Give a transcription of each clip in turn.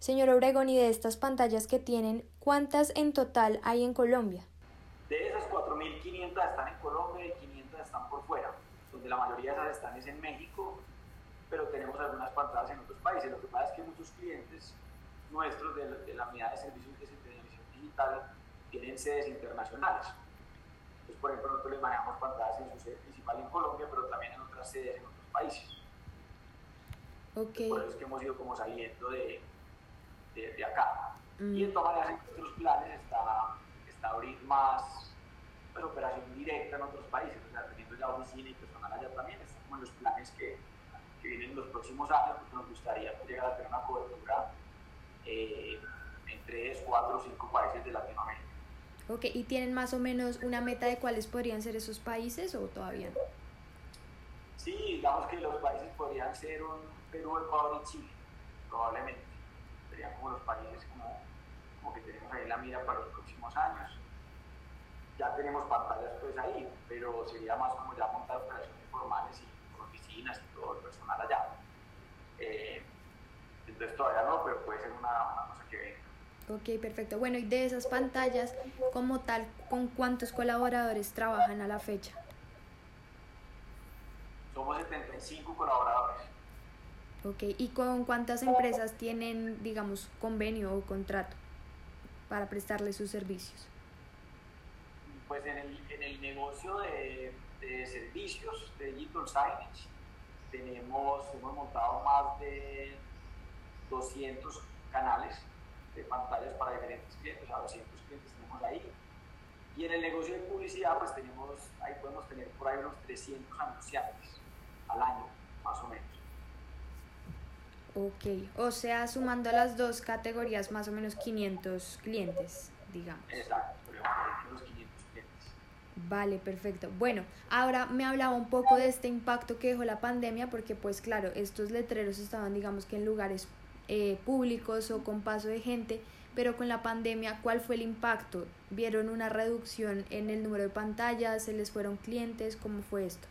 Señor Obregón, y de estas pantallas que tienen, ¿cuántas en total hay en Colombia? De esas 4.500 están en Colombia y 500 están por fuera, donde la mayoría de esas están es en México, pero tenemos algunas pantallas en otros países. Lo que pasa es que muchos clientes nuestros de, de la unidad de servicios de televisión digital tienen sedes internacionales. Entonces, por ejemplo, nosotros les manejamos pantallas en su sede principal en Colombia, pero también en otras sedes en otros países. Okay. Por eso es que hemos ido como saliendo de, de, de acá. Mm. Y en todas maneras, en nuestros planes está, está abrir más pues, operación directa en otros países, o sea, teniendo ya oficina y personal allá también, está como en los planes que, que vienen en los próximos años, porque nos gustaría llegar a tener una cobertura eh, en 3, 4 o 5 países de Latinoamérica. Ok, ¿y tienen más o menos una meta de cuáles podrían ser esos países o todavía no? Sí, digamos que los países podrían ser un Perú, Ecuador y Chile, como los países como, como que tenemos ahí la mira para los próximos años. Ya tenemos pantallas pues ahí, pero sería más como ya montar operaciones formales y oficinas y todo el personal allá. Eh, entonces todavía no, pero puede ser una, una cosa que venga. Ok, perfecto. Bueno, y de esas pantallas, como tal, ¿con cuántos colaboradores trabajan a la fecha? Somos 75 colaboradores. Ok, ¿y con cuántas empresas tienen, digamos, convenio o contrato para prestarles sus servicios? Pues en el, en el negocio de, de servicios de Digital Signage tenemos, hemos montado más de 200 canales de pantallas para diferentes clientes, o sea, 200 clientes tenemos ahí. Y en el negocio de publicidad, pues tenemos, ahí podemos tener por ahí unos 300 anunciantes al año, más o menos. Ok, o sea, sumando las dos categorías, más o menos 500 clientes, digamos. Exacto, unos 500 clientes. Vale, perfecto. Bueno, ahora me hablaba un poco de este impacto que dejó la pandemia, porque pues claro, estos letreros estaban, digamos que en lugares eh, públicos o con paso de gente, pero con la pandemia, ¿cuál fue el impacto? ¿Vieron una reducción en el número de pantallas? ¿Se les fueron clientes? ¿Cómo fue esto?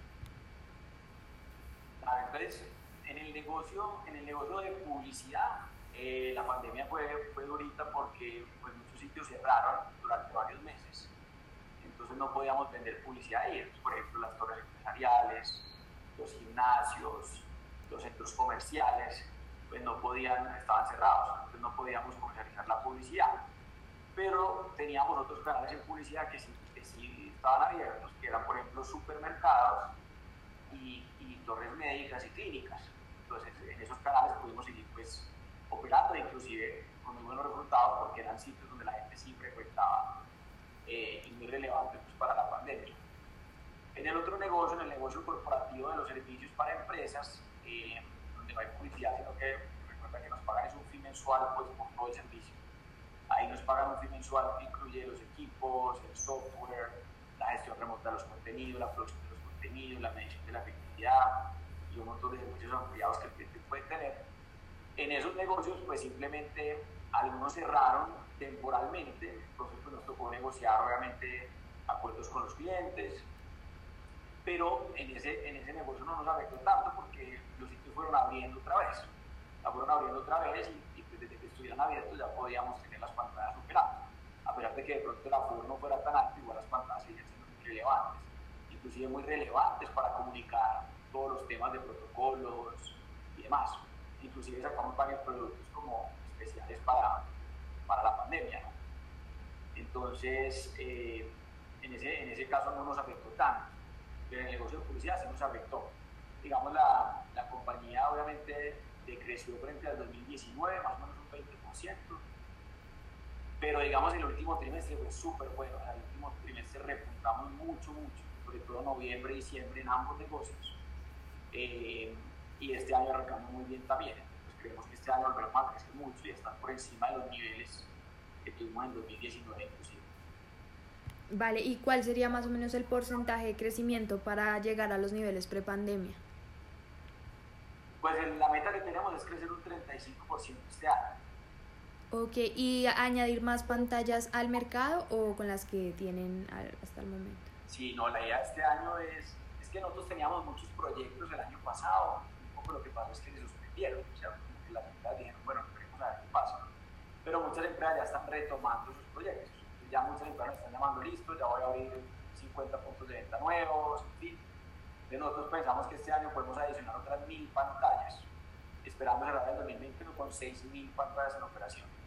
Negocio, en el negocio de publicidad, eh, la pandemia fue, fue durita porque pues, muchos sitios cerraron durante varios meses. Entonces no podíamos vender publicidad ahí. Por ejemplo, las torres empresariales, los gimnasios, los centros comerciales pues no podían, estaban cerrados, entonces no podíamos comercializar la publicidad. Pero teníamos otros canales en publicidad que sí, que sí estaban abiertos, que eran por ejemplo supermercados y, y, torres médicas y clínicas. Entonces en esos canales pudimos seguir pues operando, inclusive con muy buenos resultados porque eran sitios donde la gente sí frecuentaba eh, y muy relevante pues, para la pandemia. En el otro negocio, en el negocio corporativo de los servicios para empresas, eh, no hay publicidad, sino que recuerda que nos pagan es un fee mensual pues, por todo el servicio. Ahí nos pagan un fee mensual que incluye los equipos, el software, la gestión remota de los contenidos, la producción de los contenidos, la medición de la efectividad un montón de servicios ampliados que el cliente puede tener. En esos negocios, pues simplemente algunos cerraron temporalmente, entonces pues, nos tocó negociar obviamente acuerdos con los clientes, pero en ese, en ese negocio no nos afectó tanto porque los sitios fueron abriendo otra vez. La fueron abriendo otra vez y, pues desde que estuvieran abiertos ya podíamos tener las pantallas operando. A pesar de que de pronto el aforo no fuera tan alto, igual las pantallas siguen siendo muy relevantes, inclusive muy relevantes para comunicar todos los temas de protocolos y demás. Inclusive sacamos varios productos como especiales para, para la pandemia. Entonces, eh, en, ese, en ese caso no nos afectó tanto pero en el negocio de publicidad se nos afectó. Digamos, la, la compañía obviamente decreció frente al 2019, más o menos un 20%, pero digamos el último trimestre fue súper bueno, el último trimestre repuntamos mucho, mucho, sobre todo noviembre y diciembre en ambos negocios, eh, y este año arrancamos muy bien también, pues creemos que este año volveremos a crecer mucho y estar por encima de los niveles que tuvimos en 2019 inclusive. Vale, ¿y cuál sería más o menos el porcentaje de crecimiento para llegar a los niveles prepandemia? Pues la meta que tenemos es crecer un 35% este año. Ok, ¿y añadir más pantallas al mercado o con las que tienen hasta el momento? Sí, no, la idea de este año es, que nosotros teníamos muchos proyectos el año pasado, un poco lo que pasó es que se suspendieron, o sea, como que las empresas dijeron, bueno, queremos a ver qué pasa empresas ya están retomando sus proyectos. Ya muchas empresas están llamando listo, ya voy a abrir 50 puntos de venta nuevos, en fin. De nosotros pensamos que este año podemos adicionar otras mil pantallas, esperando cerrar el 2021 con 6.000 pantallas en operación.